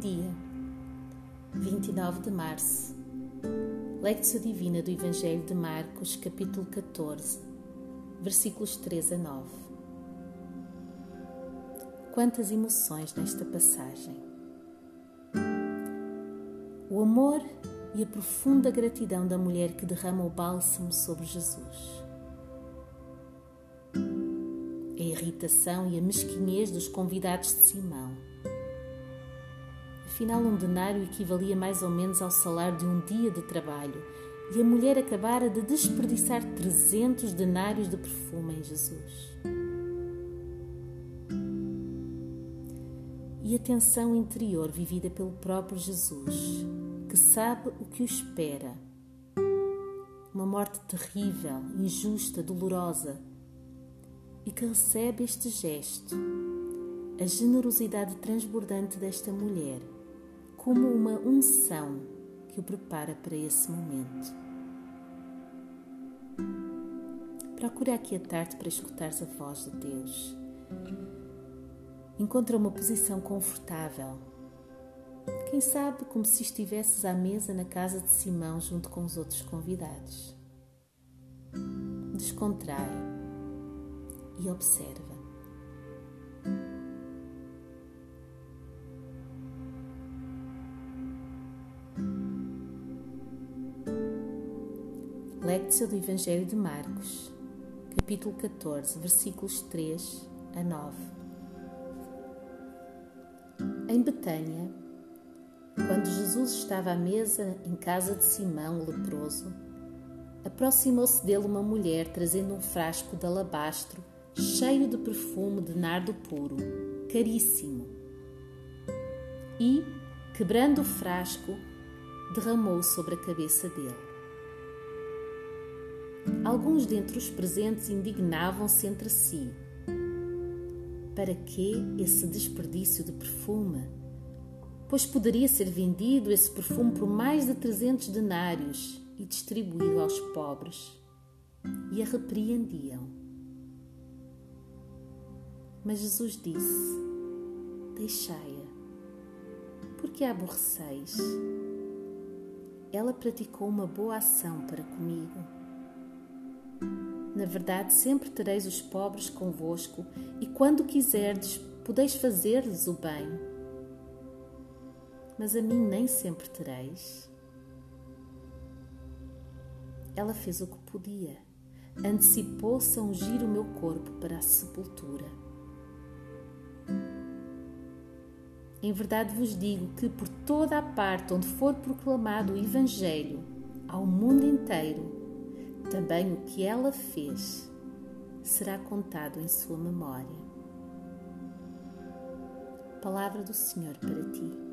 dia, 29 de março. Lectio Divina do Evangelho de Marcos, capítulo 14, versículos 3 a 9. Quantas emoções nesta passagem! O amor e a profunda gratidão da mulher que derrama o bálsamo sobre Jesus. A irritação e a mesquinhez dos convidados de Simão Afinal, um denário equivalia mais ou menos ao salário de um dia de trabalho e a mulher acabara de desperdiçar 300 denários de perfume em Jesus. E a tensão interior vivida pelo próprio Jesus, que sabe o que o espera. Uma morte terrível, injusta, dolorosa, e que recebe este gesto, a generosidade transbordante desta mulher como uma unção que o prepara para esse momento. Procura aquietar-te para escutares a voz de Deus. Encontra uma posição confortável. Quem sabe como se estivesses à mesa na casa de Simão junto com os outros convidados. Descontrai e observa. Lectio do Evangelho de Marcos, capítulo 14, versículos 3 a 9. Em Betânia, quando Jesus estava à mesa em casa de Simão, o leproso, aproximou-se dele uma mulher trazendo um frasco de alabastro cheio de perfume de nardo puro, caríssimo. E, quebrando o frasco, derramou sobre a cabeça dele. Alguns dentre os presentes indignavam-se entre si. Para que esse desperdício de perfume? Pois poderia ser vendido esse perfume por mais de 300 denários e distribuído aos pobres. E a repreendiam. Mas Jesus disse: Deixai-a, porque a aborreceis. Ela praticou uma boa ação para comigo na verdade, sempre tereis os pobres convosco, e quando quiserdes, podeis fazer-lhes o bem. Mas a mim nem sempre tereis. Ela fez o que podia, antecipou-se a ungir o meu corpo para a sepultura. Em verdade vos digo que por toda a parte onde for proclamado o Evangelho ao mundo inteiro, também o que ela fez será contado em sua memória. Palavra do Senhor para ti.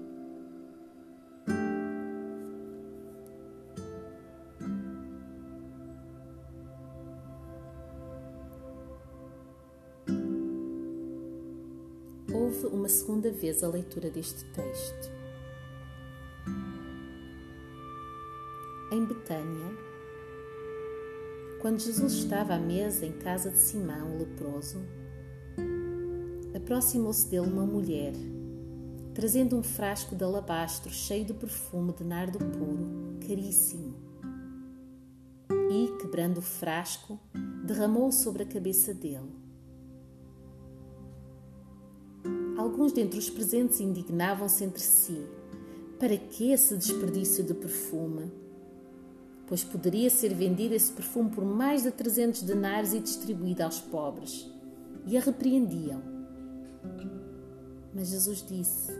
Houve uma segunda vez a leitura deste texto. Em Betânia, quando Jesus estava à mesa em casa de Simão, o leproso, aproximou-se dele uma mulher, trazendo um frasco de alabastro cheio de perfume de nardo puro, caríssimo. E, quebrando o frasco, derramou-o sobre a cabeça dele. Alguns dentre os presentes indignavam-se entre si. Para que esse desperdício de perfume? Pois poderia ser vendido esse perfume por mais de 300 denários e distribuído aos pobres. E a repreendiam. Mas Jesus disse: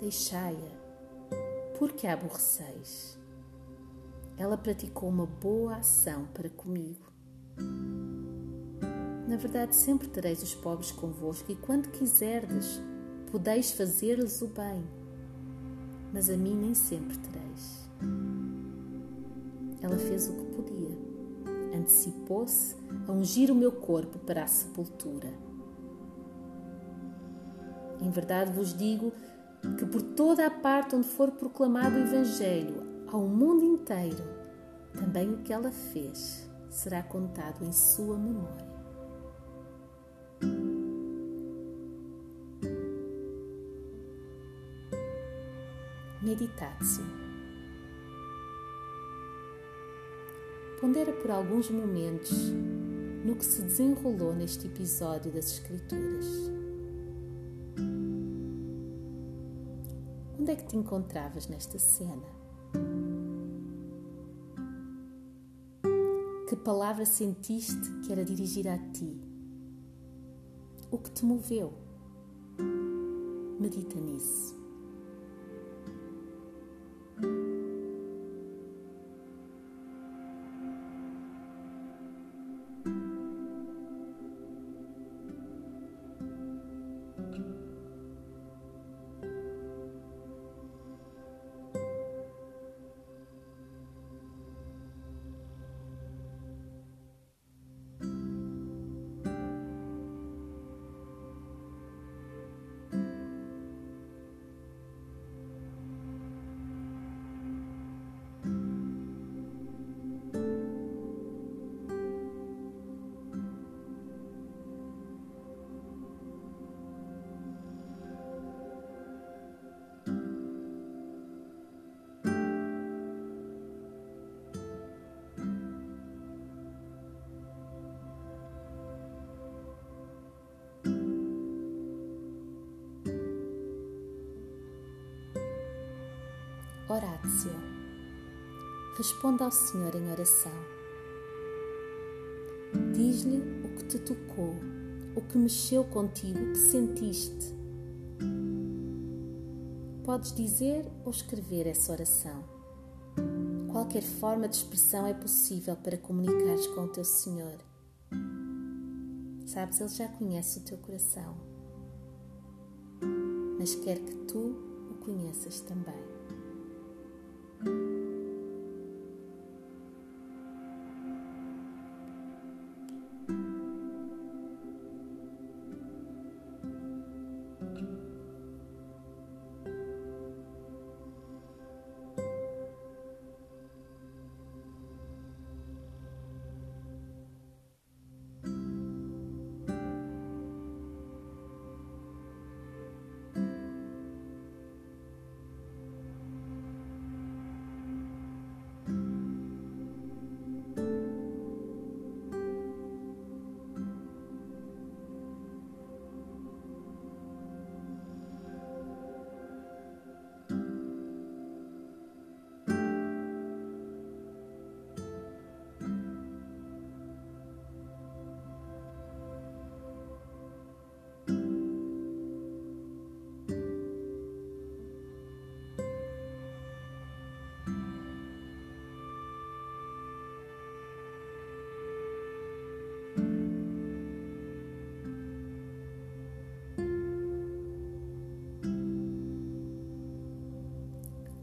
Deixai-a, porque a aborreceis. Ela praticou uma boa ação para comigo. Na verdade, sempre tereis os pobres convosco, e quando quiserdes, podeis fazer-lhes o bem. Mas a mim nem sempre tereis. Ela fez o que podia. Antecipou-se a ungir o meu corpo para a sepultura. Em verdade vos digo que por toda a parte onde for proclamado o Evangelho ao mundo inteiro, também o que ela fez será contado em sua memória. Meditatio. Pondera por alguns momentos no que se desenrolou neste episódio das Escrituras. Onde é que te encontravas nesta cena? Que palavra sentiste que era dirigida a ti? O que te moveu? Medita nisso. Horácio. Responda ao Senhor em oração. Diz-lhe o que te tocou, o que mexeu contigo, o que sentiste. Podes dizer ou escrever essa oração. Qualquer forma de expressão é possível para comunicares com o teu Senhor. Sabes, Ele já conhece o teu coração, mas quer que tu o conheças também.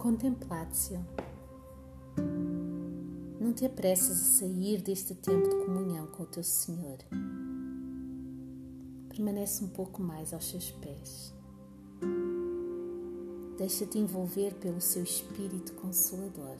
Contemplatio. Não te apresses a sair deste tempo de comunhão com o teu Senhor. Permanece um pouco mais aos seus pés. Deixa-te envolver pelo seu Espírito Consolador.